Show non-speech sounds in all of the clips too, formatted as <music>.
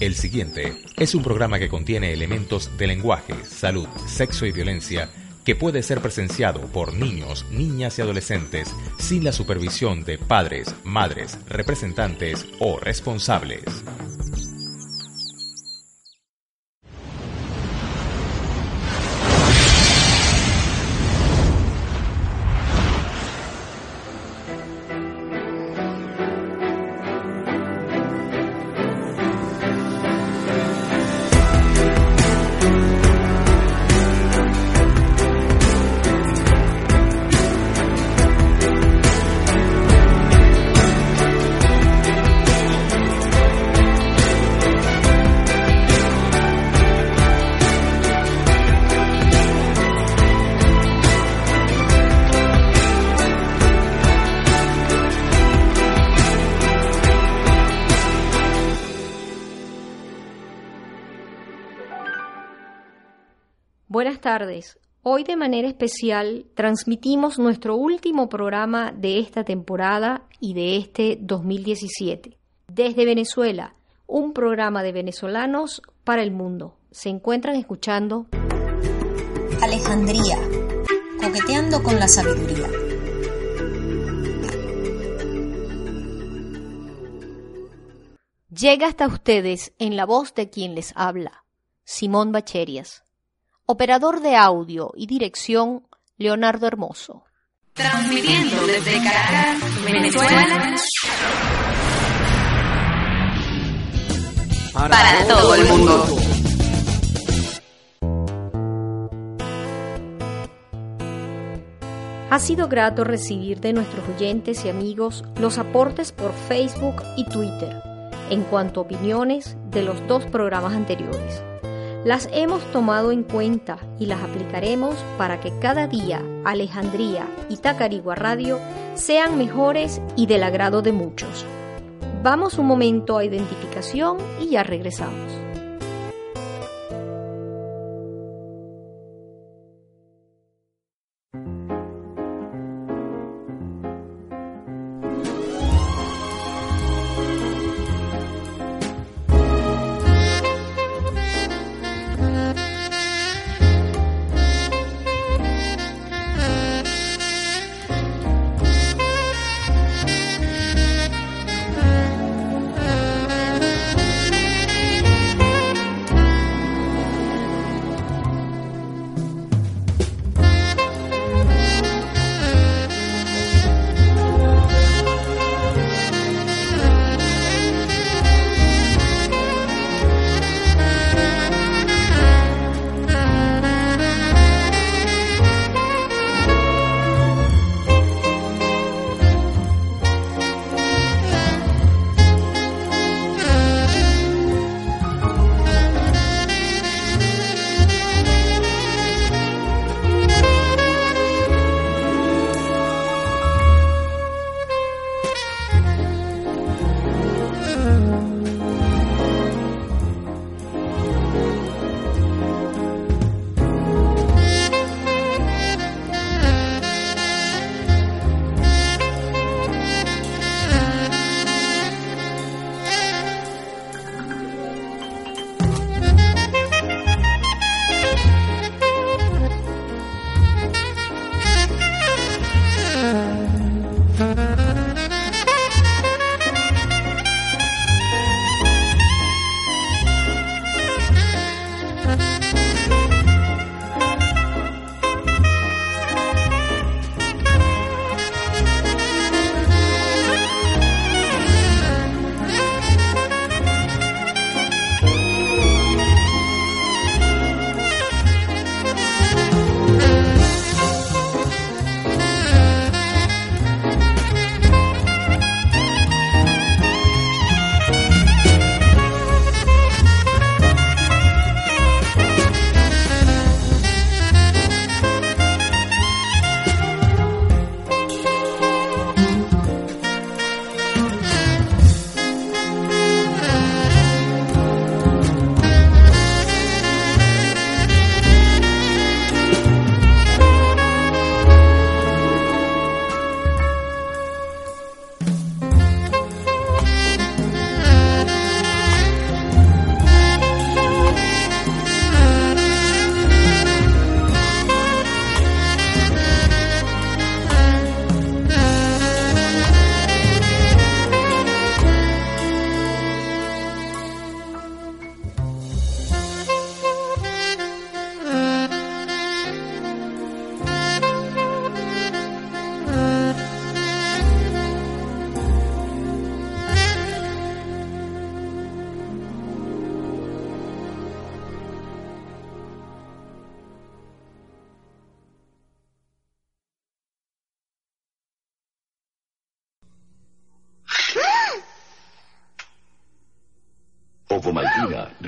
El siguiente es un programa que contiene elementos de lenguaje, salud, sexo y violencia que puede ser presenciado por niños, niñas y adolescentes sin la supervisión de padres, madres, representantes o responsables. Manera especial transmitimos nuestro último programa de esta temporada y de este 2017. Desde Venezuela, un programa de venezolanos para el mundo. Se encuentran escuchando Alejandría, coqueteando con la sabiduría. Llega hasta ustedes en la voz de quien les habla, Simón Bacherias. Operador de audio y dirección, Leonardo Hermoso. Transmitiendo desde Caracas, Venezuela. Para, todo el mundo. Ha sido grato recibir de nuestros oyentes y amigos los aportes por Facebook y Twitter en cuanto a opiniones de los dos programas anteriores. Las hemos tomado en cuenta y las aplicaremos para que cada día Alejandría y Tacarigua Radio sean mejores y del agrado de muchos. Vamos un momento a identificación y ya regresamos.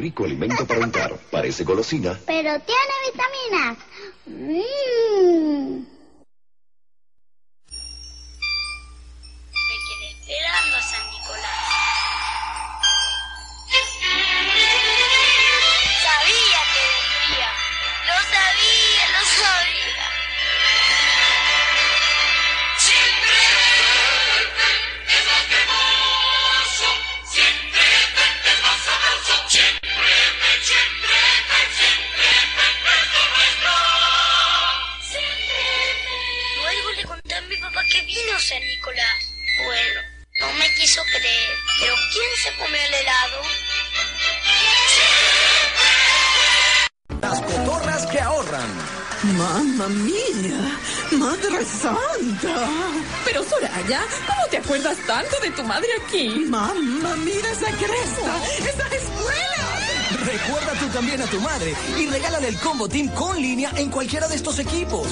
Rico alimento para untar. Parece golosina. Pero tiene vitaminas. Mmm. San Nicolás. Bueno, no me quiso creer. Pero ¿quién se comió el helado? Las cotorras que ahorran. Mamma mía, Madre Santa. Pero Soraya, ¿cómo te acuerdas tanto de tu madre aquí? Mamma, mira esa cresta, esa escuela. Recuerda tú también a tu madre y regálale el combo team con línea en cualquiera de estos equipos.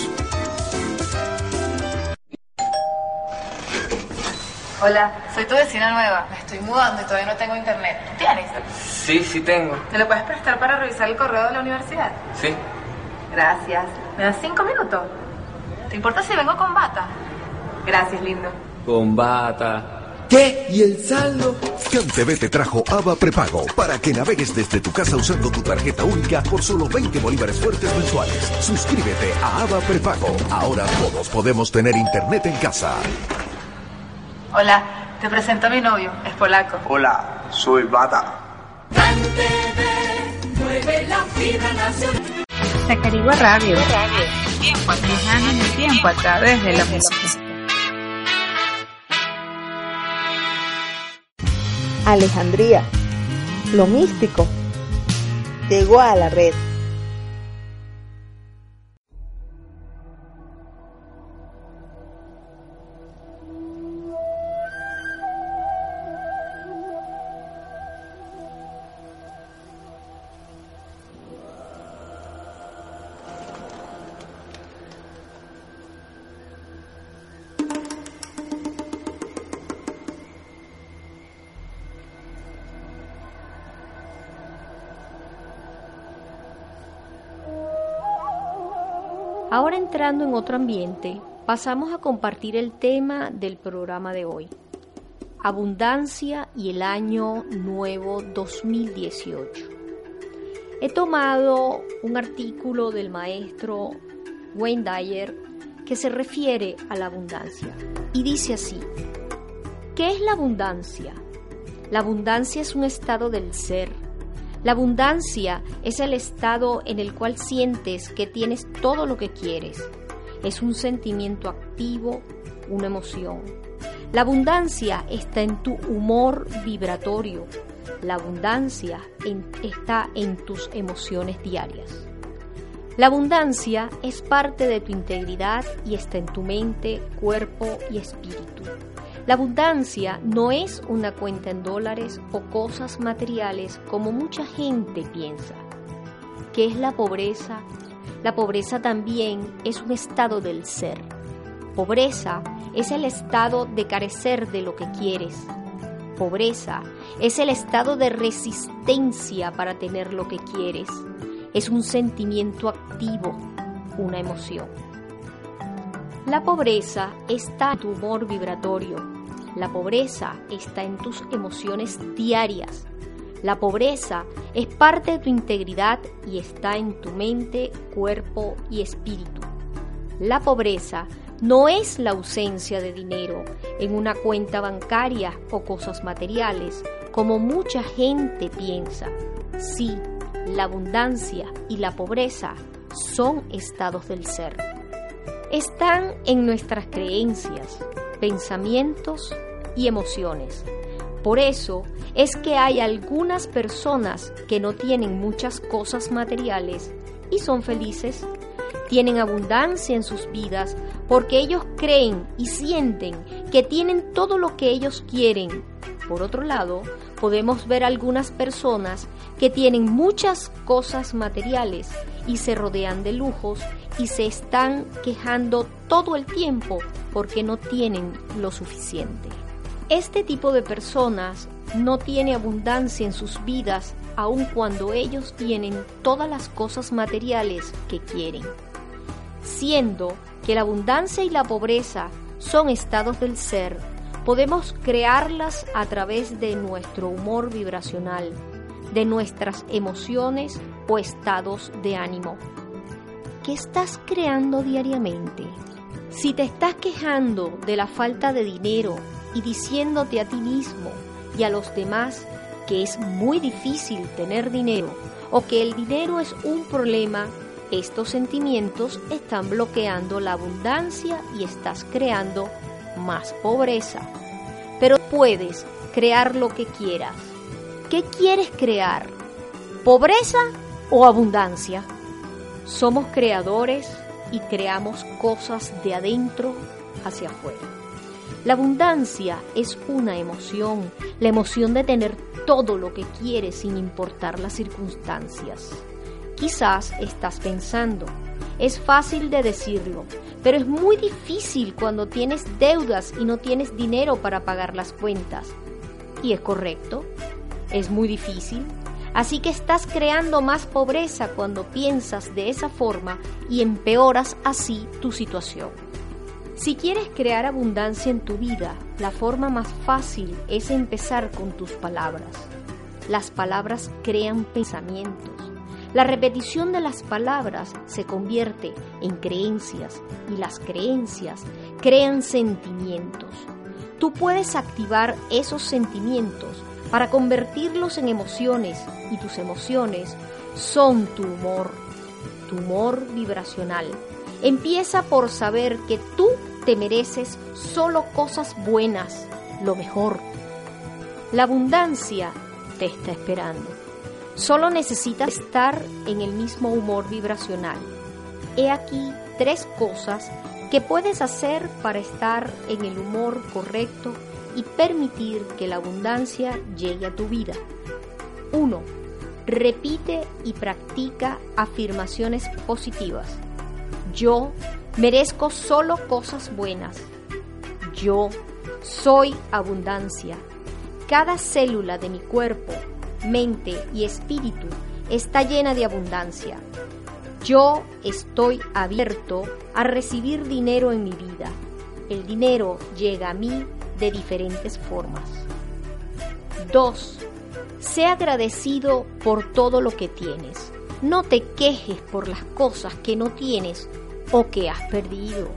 Hola, soy tu vecina nueva. Me estoy mudando y todavía no tengo internet. ¿Tú tienes? Sí, sí tengo. ¿Me lo puedes prestar para revisar el correo de la universidad? Sí. Gracias. ¿Me das cinco minutos? ¿Te importa si vengo con bata? Gracias, lindo. Con bata. ¿Qué? ¿Y el saldo? CanTV te trajo ABA Prepago para que navegues desde tu casa usando tu tarjeta única por solo 20 bolívares fuertes mensuales. Suscríbete a ABA Prepago. Ahora todos podemos tener internet en casa. Hola, te presento a mi novio. Es polaco. Hola, soy Bata. Tacarigua Radio. Tiempo, viajando en el tiempo a través de la música. Alejandría, lo místico, llegó a la red. Entrando en otro ambiente, pasamos a compartir el tema del programa de hoy. Abundancia y el año nuevo 2018. He tomado un artículo del maestro Wayne Dyer que se refiere a la abundancia y dice así, ¿qué es la abundancia? La abundancia es un estado del ser. La abundancia es el estado en el cual sientes que tienes todo lo que quieres. Es un sentimiento activo, una emoción. La abundancia está en tu humor vibratorio. La abundancia está en tus emociones diarias. La abundancia es parte de tu integridad y está en tu mente, cuerpo y espíritu. La abundancia no es una cuenta en dólares o cosas materiales como mucha gente piensa. ¿Qué es la pobreza? La pobreza también es un estado del ser. Pobreza es el estado de carecer de lo que quieres. Pobreza es el estado de resistencia para tener lo que quieres. Es un sentimiento activo, una emoción. La pobreza está en tu humor vibratorio. La pobreza está en tus emociones diarias. La pobreza es parte de tu integridad y está en tu mente, cuerpo y espíritu. La pobreza no es la ausencia de dinero en una cuenta bancaria o cosas materiales, como mucha gente piensa. Sí, la abundancia y la pobreza son estados del ser. Están en nuestras creencias, pensamientos y emociones. Por eso es que hay algunas personas que no tienen muchas cosas materiales y son felices. Tienen abundancia en sus vidas porque ellos creen y sienten que tienen todo lo que ellos quieren. Por otro lado, podemos ver algunas personas que tienen muchas cosas materiales y se rodean de lujos y se están quejando todo el tiempo porque no tienen lo suficiente. Este tipo de personas no tiene abundancia en sus vidas aun cuando ellos tienen todas las cosas materiales que quieren. Siendo que la abundancia y la pobreza son estados del ser, podemos crearlas a través de nuestro humor vibracional, de nuestras emociones o estados de ánimo. ¿Qué estás creando diariamente? Si te estás quejando de la falta de dinero y diciéndote a ti mismo y a los demás que es muy difícil tener dinero o que el dinero es un problema, estos sentimientos están bloqueando la abundancia y estás creando más pobreza. Pero puedes crear lo que quieras. ¿Qué quieres crear? ¿Pobreza o abundancia? Somos creadores y creamos cosas de adentro hacia afuera. La abundancia es una emoción, la emoción de tener todo lo que quieres sin importar las circunstancias. Quizás estás pensando, es fácil de decirlo, pero es muy difícil cuando tienes deudas y no tienes dinero para pagar las cuentas. ¿Y es correcto? Es muy difícil. Así que estás creando más pobreza cuando piensas de esa forma y empeoras así tu situación. Si quieres crear abundancia en tu vida, la forma más fácil es empezar con tus palabras. Las palabras crean pensamientos. La repetición de las palabras se convierte en creencias y las creencias crean sentimientos. Tú puedes activar esos sentimientos para convertirlos en emociones y tus emociones son tu humor, tu humor vibracional. Empieza por saber que tú te mereces solo cosas buenas, lo mejor. La abundancia te está esperando. Solo necesitas estar en el mismo humor vibracional. He aquí tres cosas que puedes hacer para estar en el humor correcto y permitir que la abundancia llegue a tu vida. 1. Repite y practica afirmaciones positivas. Yo merezco solo cosas buenas. Yo soy abundancia. Cada célula de mi cuerpo, mente y espíritu está llena de abundancia. Yo estoy abierto a recibir dinero en mi vida. El dinero llega a mí de diferentes formas. 2. Sé agradecido por todo lo que tienes. No te quejes por las cosas que no tienes o que has perdido.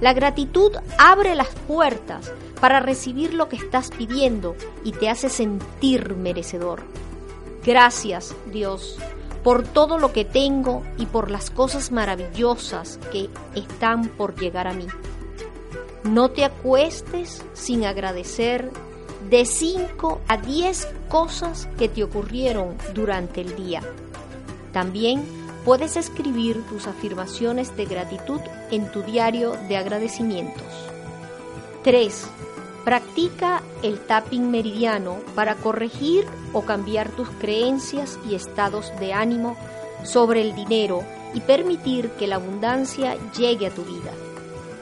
La gratitud abre las puertas para recibir lo que estás pidiendo y te hace sentir merecedor. Gracias, Dios, por todo lo que tengo y por las cosas maravillosas que están por llegar a mí. No te acuestes sin agradecer de 5 a 10 cosas que te ocurrieron durante el día. También puedes escribir tus afirmaciones de gratitud en tu diario de agradecimientos. 3. Practica el tapping meridiano para corregir o cambiar tus creencias y estados de ánimo sobre el dinero y permitir que la abundancia llegue a tu vida.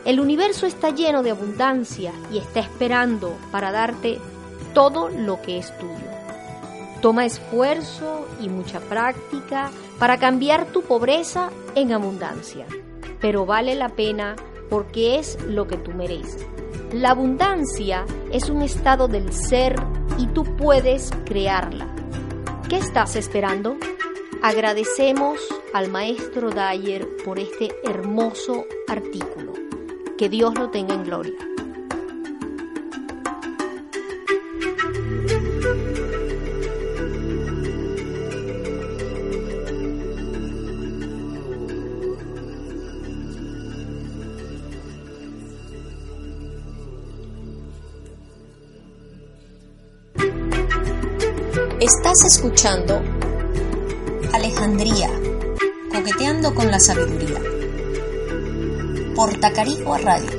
El universo está lleno de abundancia y está esperando para darte todo lo que es tuyo. Toma esfuerzo y mucha práctica para cambiar tu pobreza en abundancia, pero vale la pena porque es lo que tú mereces. La abundancia es un estado del ser y tú puedes crearla. ¿Qué estás esperando? Agradecemos al maestro Dyer por este hermoso artículo. Que Dios lo tenga en gloria. Estás escuchando Alejandría, coqueteando con la sabiduría. Por Tacarigua Radio.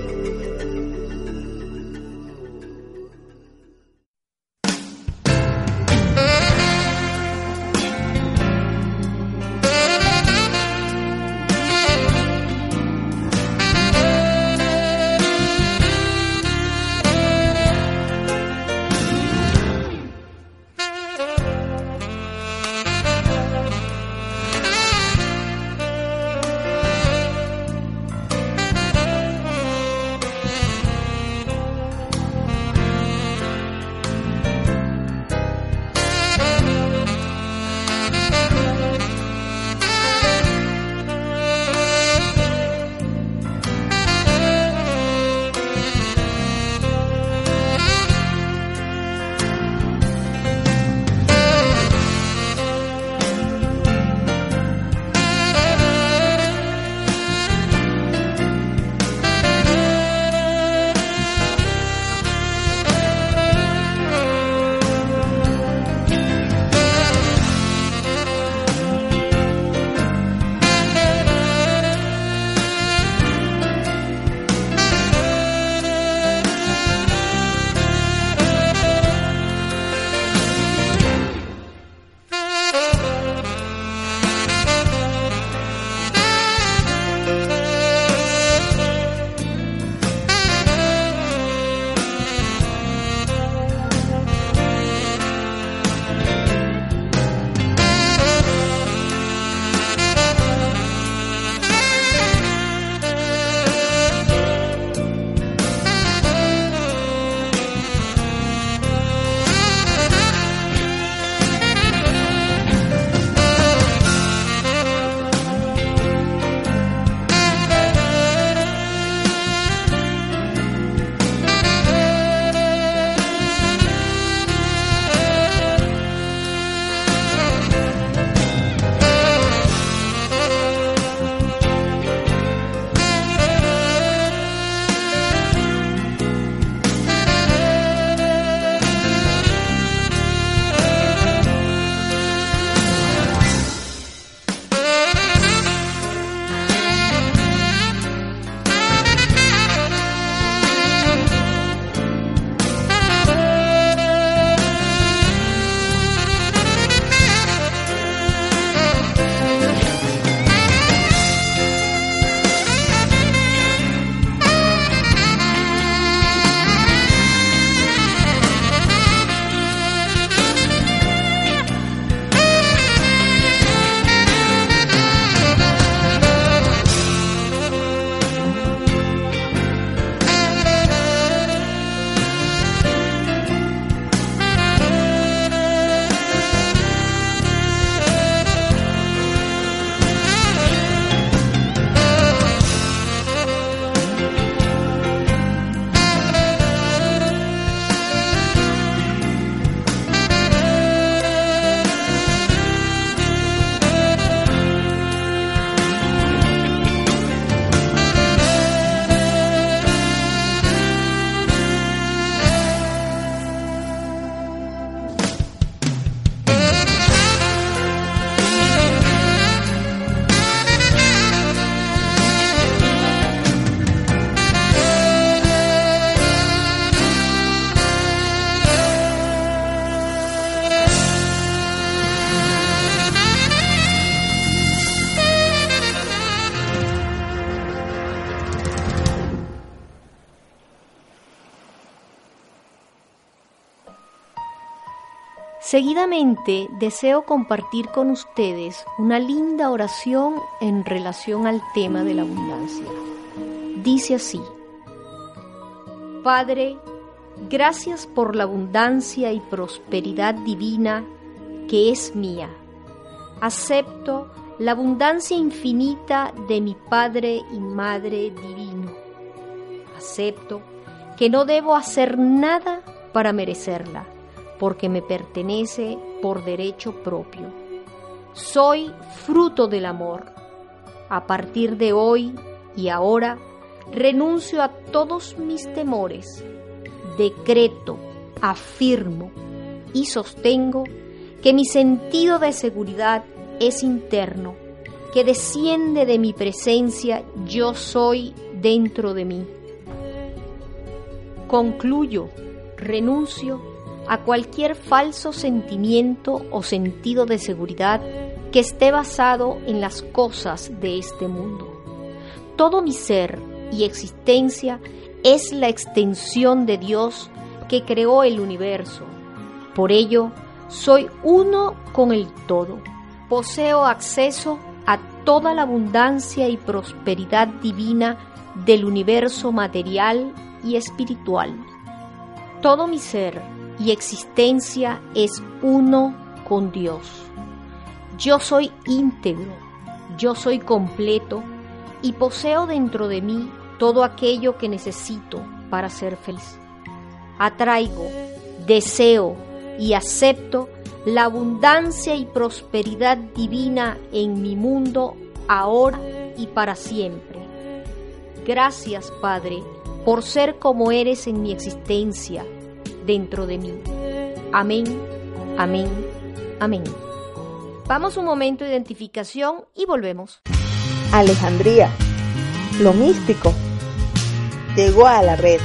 Seguidamente deseo compartir con ustedes una linda oración en relación al tema de la abundancia. Dice así, Padre, gracias por la abundancia y prosperidad divina que es mía. Acepto la abundancia infinita de mi Padre y Madre divino. Acepto que no debo hacer nada para merecerla, porque me pertenece por derecho propio. Soy fruto del amor. A partir de hoy y ahora, renuncio a todos mis temores. Decreto, afirmo y sostengo que mi sentido de seguridad es interno, que desciende de mi presencia, yo soy dentro de mí. Concluyo, renuncio a cualquier falso sentimiento o sentido de seguridad que esté basado en las cosas de este mundo. Todo mi ser y existencia es la extensión de Dios que creó el universo. Por ello, soy uno con el todo poseo acceso a toda la abundancia y prosperidad divina del universo material y espiritual. Todo mi ser y existencia es uno con Dios. Yo soy íntegro, yo soy completo y poseo dentro de mí todo aquello que necesito para ser feliz. Atraigo, deseo y acepto la abundancia y prosperidad divina en mi mundo ahora y para siempre. Gracias, Padre, por ser como eres en mi existencia dentro de mí. Amén, amén, amén. Vamos un momento de identificación y volvemos. Alejandría, lo místico, llegó a la red.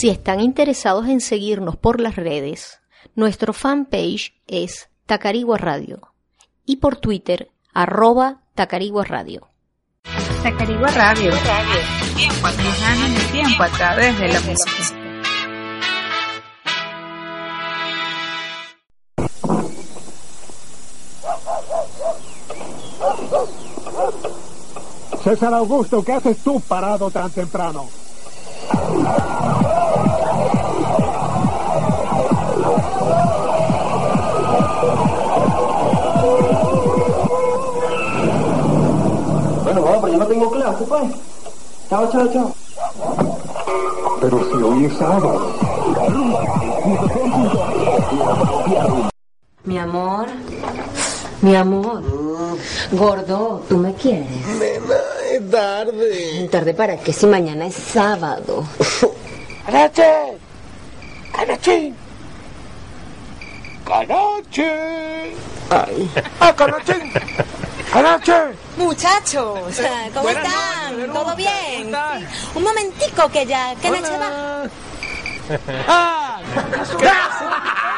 Si están interesados en seguirnos por las redes, nuestro fanpage es Tacarigua Radio y por Twitter arroba Tacarigua Radio. Tacarigua Radio. Tiempo el tiempo a través de la música. César Augusto, ¿qué haces tú parado tan temprano? Tengo clase, pues. Chao, chao, chao. Pero si hoy es sábado. Mi amor, mi amor. Gordo, ¿tú me quieres? Nena, es tarde. ¿Tarde para qué si mañana es sábado? ¡Carache! ¡Carache! ¡Carache! Ay. ¡Ah, carache! ¡Carache! Muchachos, <laughs> ¿cómo Buenas están? noches, ¿Todo bien? ¿cómo estás? Un momentico que ya, que noche va. ¡Ah! <laughs>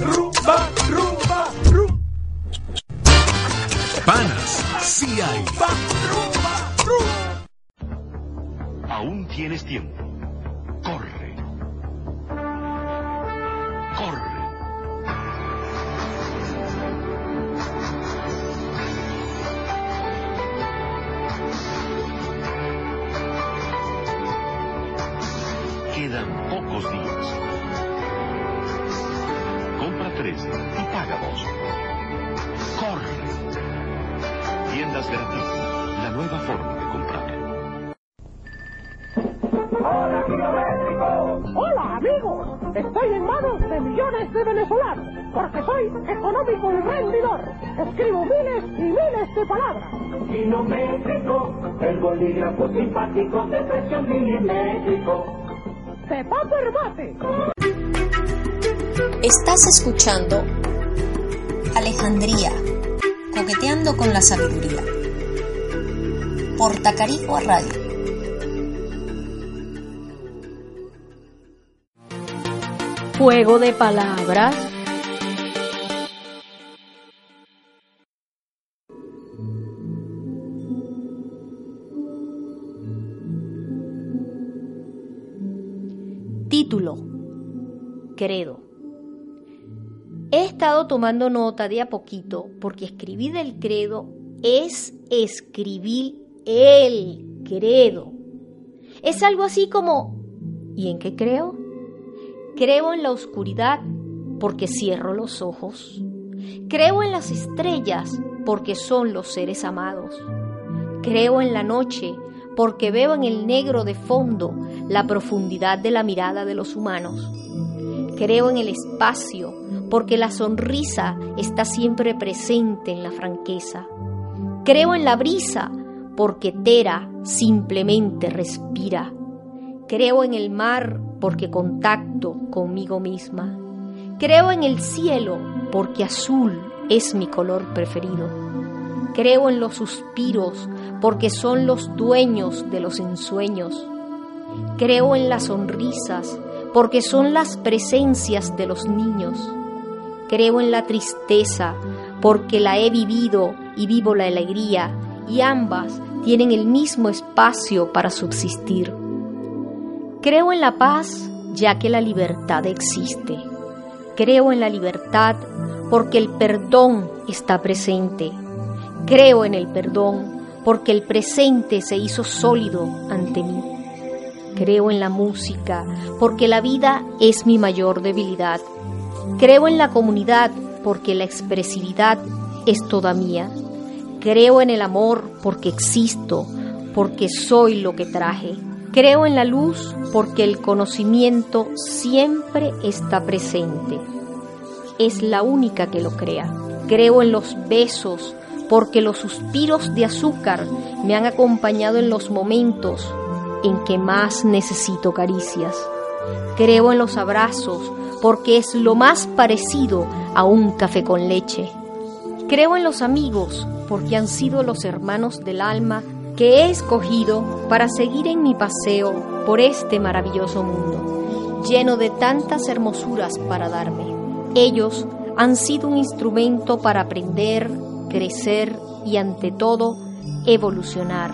Rumba, rumba, rumba. Panas, sí hay. Aún tienes tiempo. Gratis. La nueva forma de comprar. Hola amigos, estoy en manos de millones de venezolanos, porque soy económico y rendidor. Escribo miles y miles de palabras. México, el bolígrafo simpático de presión milimétrico. ¡De Paper Mate! Estás escuchando Alejandría, coqueteando con la sabiduría. Por Tacarigua Radio. Juego de palabras. Título. Credo. He estado tomando nota de a poquito porque escribir el credo es escribir el credo. Es algo así como ¿y en qué creo? Creo en la oscuridad porque cierro los ojos. Creo en las estrellas porque son los seres amados. Creo en la noche porque veo en el negro de fondo la profundidad de la mirada de los humanos. Creo en el espacio porque la sonrisa está siempre presente en la franqueza. Creo en la brisa porque Tera simplemente respira. Creo en el mar porque contacto conmigo misma. Creo en el cielo porque azul es mi color preferido. Creo en los suspiros porque son los dueños de los ensueños. Creo en las sonrisas porque son las presencias de los niños. Creo en la tristeza porque la he vivido y vivo la alegría y ambas tienen el mismo espacio para subsistir. Creo en la paz ya que la libertad existe. Creo en la libertad porque el perdón está presente. Creo en el perdón porque el presente se hizo sólido ante mí. Creo en la música porque la vida es mi mayor debilidad. Creo en la comunidad porque la expresividad es toda mía. Creo en el amor porque existo, porque soy lo que traje. Creo en la luz porque el conocimiento siempre está presente. Es la única que lo crea. Creo en los besos porque los suspiros de azúcar me han acompañado en los momentos en que más necesito caricias. Creo en los abrazos porque es lo más parecido a un café con leche. Creo en los amigos porque han sido los hermanos del alma que he escogido para seguir en mi paseo por este maravilloso mundo, lleno de tantas hermosuras para darme. Ellos han sido un instrumento para aprender, crecer y ante todo evolucionar.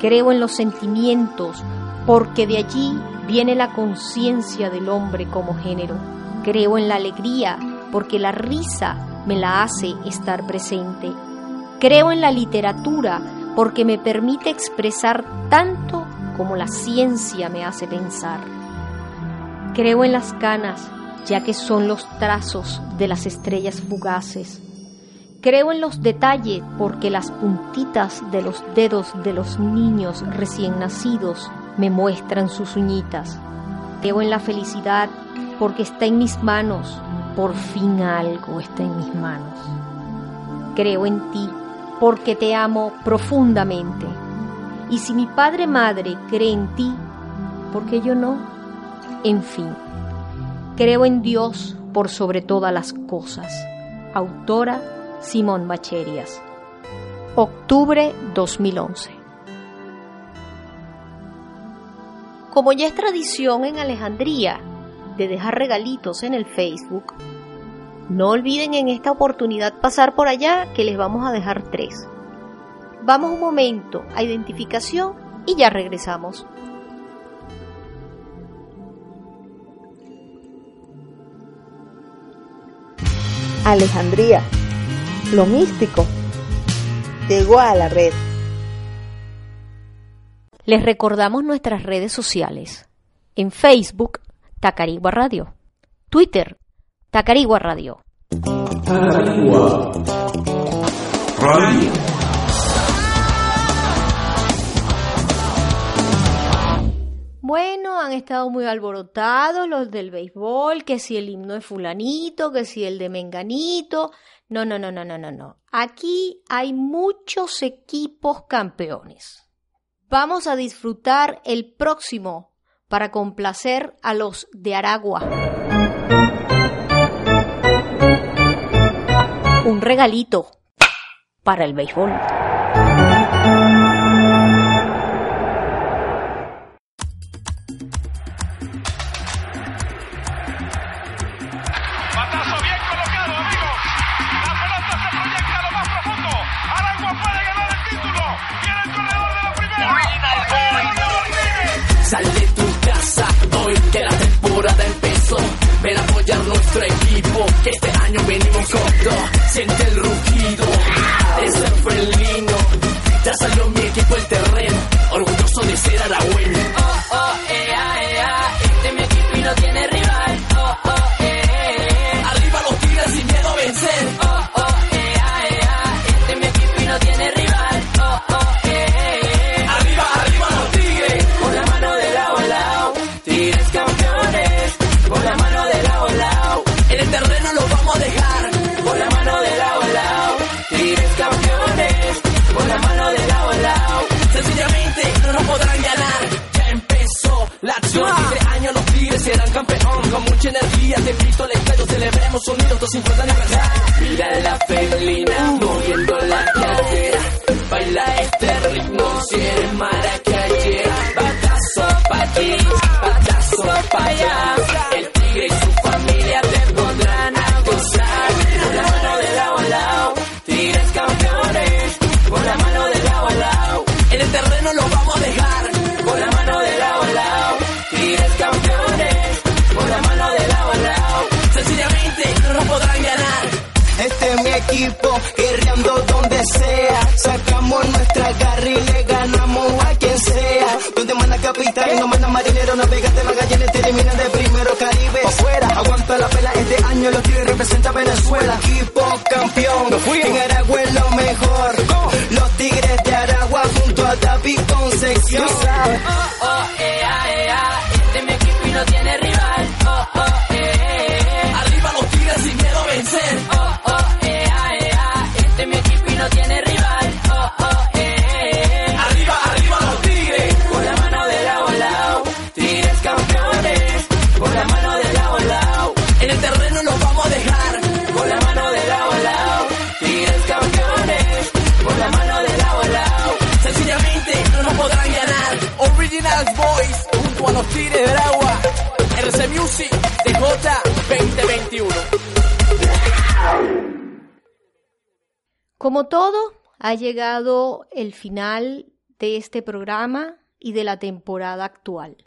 Creo en los sentimientos porque de allí viene la conciencia del hombre como género. Creo en la alegría porque la risa me la hace estar presente. Creo en la literatura porque me permite expresar tanto como la ciencia me hace pensar. Creo en las canas, ya que son los trazos de las estrellas fugaces. Creo en los detalles porque las puntitas de los dedos de los niños recién nacidos me muestran sus uñitas. Creo en la felicidad porque está en mis manos, por fin algo está en mis manos. Creo en ti porque te amo profundamente. Y si mi padre madre cree en ti, ¿por qué yo no? En fin, creo en Dios por sobre todas las cosas. Autora Simón Bacherias. Octubre 2011. Como ya es tradición en Alejandría de dejar regalitos en el Facebook, no olviden en esta oportunidad pasar por allá que les vamos a dejar tres. Vamos un momento a identificación y ya regresamos. Alejandría, lo místico, llegó a la red. Les recordamos nuestras redes sociales. En Facebook, Tacarigua Radio. Twitter, Tacarigua Radio. Tacarigua Radio. Bueno, han estado muy alborotados los del béisbol, que si el himno de fulanito, que si el de menganito. No, no, no, no, no, no, no. Aquí hay muchos equipos campeones. Vamos a disfrutar el próximo para complacer a los de Aragua. El corredor de la primera. Sal de tu casa hoy que la temporada empezó. Ven a apoyar nuestro equipo, este año venimos con todo. Siente el rugido, ese felino. Ya salió mi equipo el terreno, orgulloso de ser aragüeño. Oh, oh, ea, ea, mucha energía te grito el. Celebremos unidos 250 aniversario. Mira la felina este año, los tigres representa Venezuela. Equipo campeón, en Aragua es lo mejor. Los tigres de Aragua junto a David Concepción. Como todo, ha llegado el final de este programa y de la temporada actual.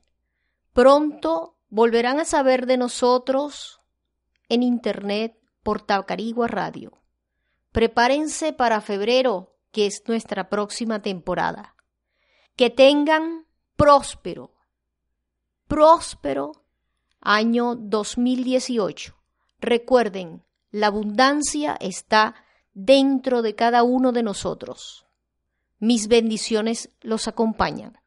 Pronto volverán a saber de nosotros en internet por Tacarigua Radio. Prepárense para febrero, que es nuestra próxima temporada. Que tengan próspero, próspero año 2018. Recuerden, la abundancia está dentro de cada uno de nosotros. Mis bendiciones los acompañan.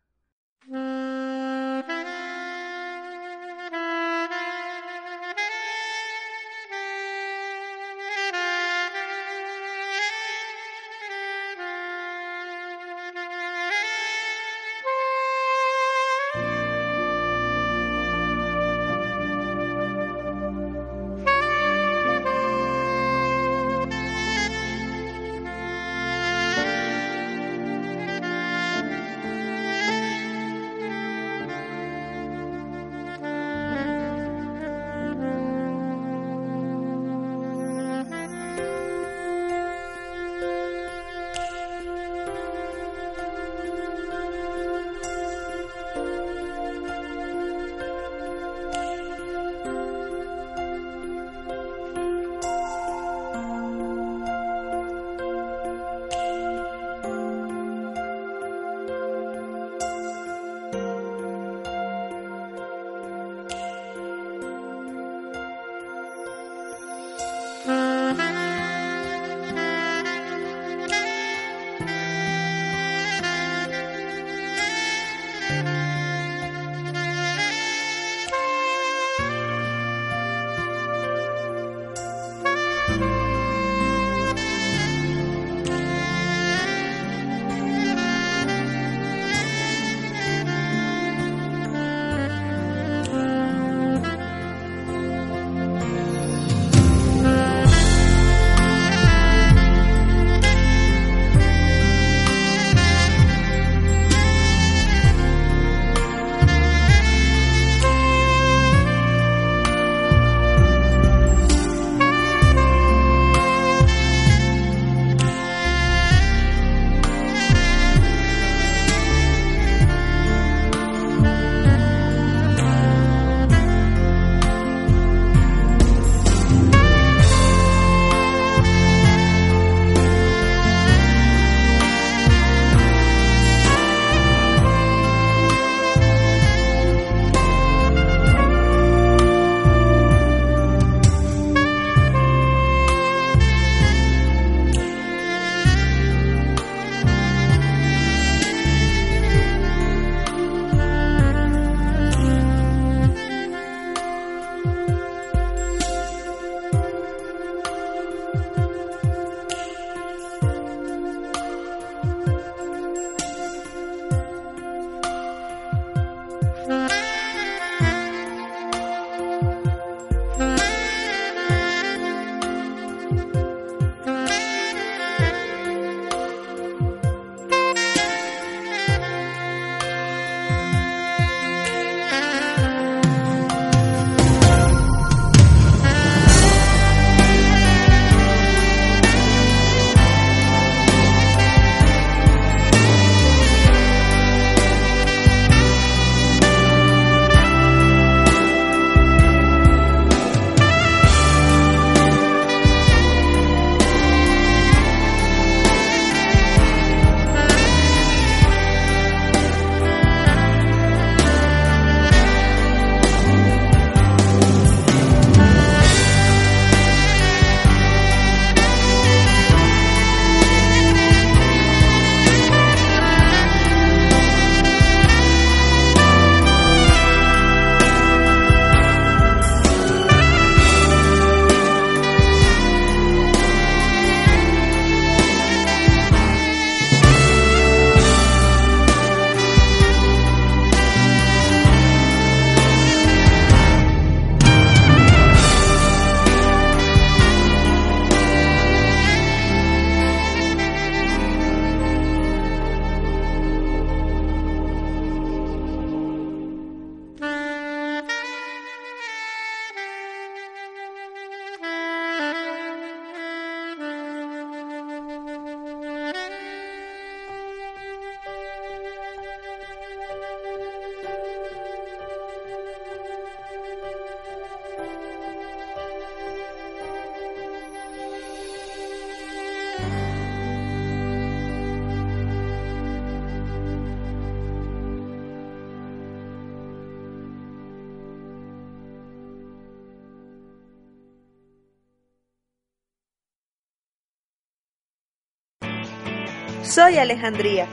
Soy Alejandría.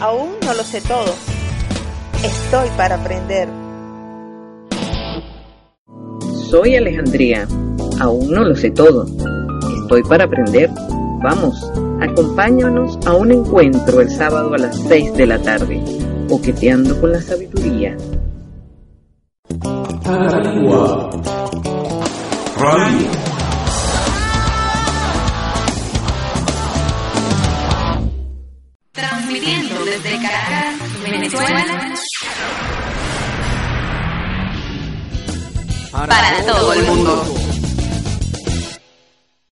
Aún no lo sé todo. Estoy para aprender. Soy Alejandría. Aún no lo sé todo. Estoy para aprender. Vamos, acompáñanos a un encuentro el sábado a las 6 de la tarde, coqueteando con la sabiduría. Radio.